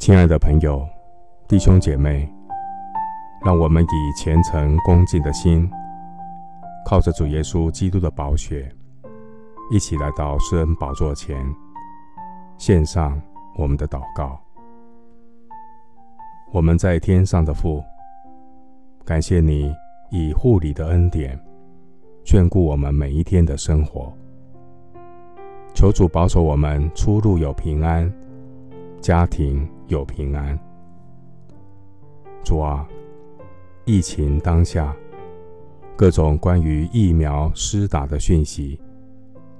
亲爱的朋友、弟兄姐妹，让我们以虔诚恭敬的心，靠着主耶稣基督的宝血，一起来到施恩宝座前，献上我们的祷告。我们在天上的父，感谢你以护理的恩典眷顾我们每一天的生活。求主保守我们出入有平安，家庭有平安。主啊，疫情当下，各种关于疫苗施打的讯息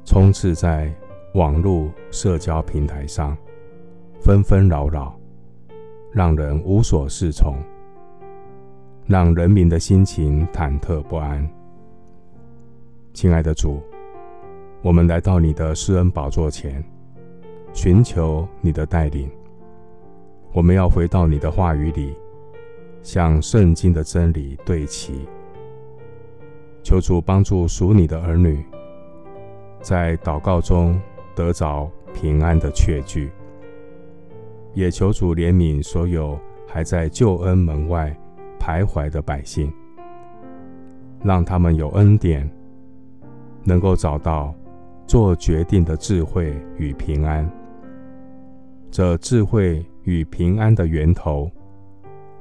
充斥在网络社交平台上，纷纷扰扰，让人无所适从，让人民的心情忐忑不安。亲爱的主，我们来到你的施恩宝座前，寻求你的带领。我们要回到你的话语里，向圣经的真理对齐。求主帮助属你的儿女，在祷告中得着平安的确据。也求主怜悯所有还在救恩门外徘徊的百姓，让他们有恩典，能够找到。做决定的智慧与平安，这智慧与平安的源头，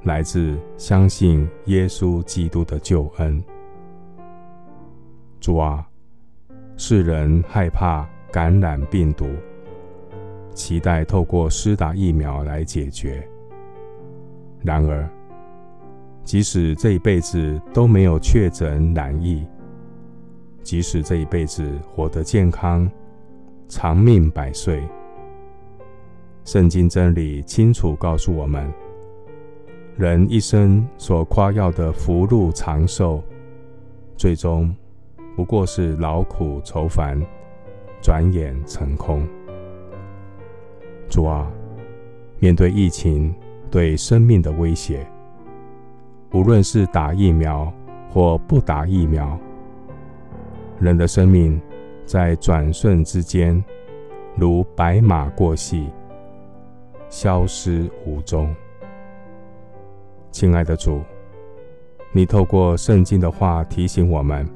来自相信耶稣基督的救恩。主啊，世人害怕感染病毒，期待透过施打疫苗来解决。然而，即使这一辈子都没有确诊染疫，即使这一辈子活得健康、长命百岁，圣经真理清楚告诉我们：人一生所夸耀的福禄长寿，最终不过是劳苦愁烦，转眼成空。主啊，面对疫情对生命的威胁，无论是打疫苗或不打疫苗，人的生命在转瞬之间，如白马过隙，消失无踪。亲爱的主，你透过圣经的话提醒我们：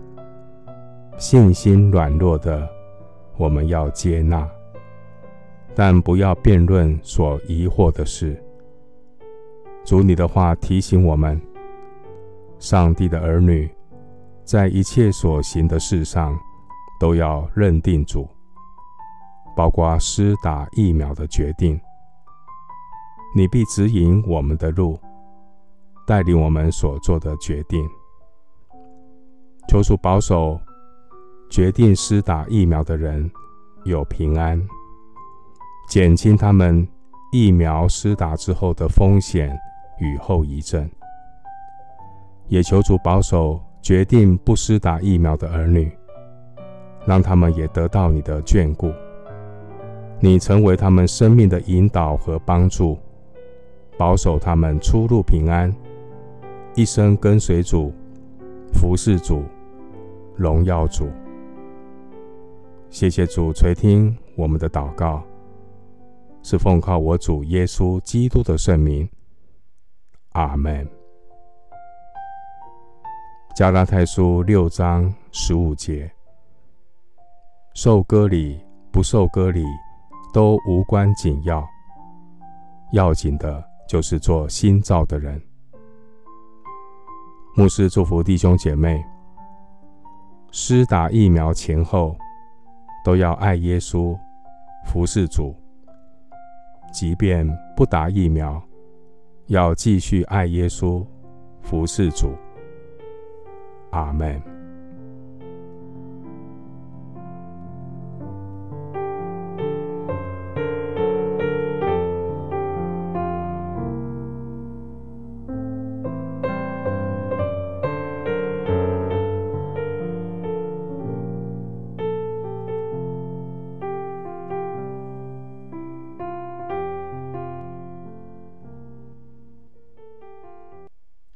信心软弱的，我们要接纳，但不要辩论所疑惑的事。主，你的话提醒我们：上帝的儿女。在一切所行的事上，都要认定主，包括施打疫苗的决定。你必指引我们的路，带领我们所做的决定。求主保守决定施打疫苗的人有平安，减轻他们疫苗施打之后的风险与后遗症。也求主保守。决定不施打疫苗的儿女，让他们也得到你的眷顾。你成为他们生命的引导和帮助，保守他们出入平安，一生跟随主，服侍主，荣耀主。谢谢主垂听我们的祷告，是奉靠我主耶稣基督的圣名。阿门。加拉太书六章十五节：受割礼不受割礼都无关紧要，要紧的就是做新造的人。牧师祝福弟兄姐妹，施打疫苗前后都要爱耶稣、服侍主；即便不打疫苗，要继续爱耶稣、服侍主。阿门。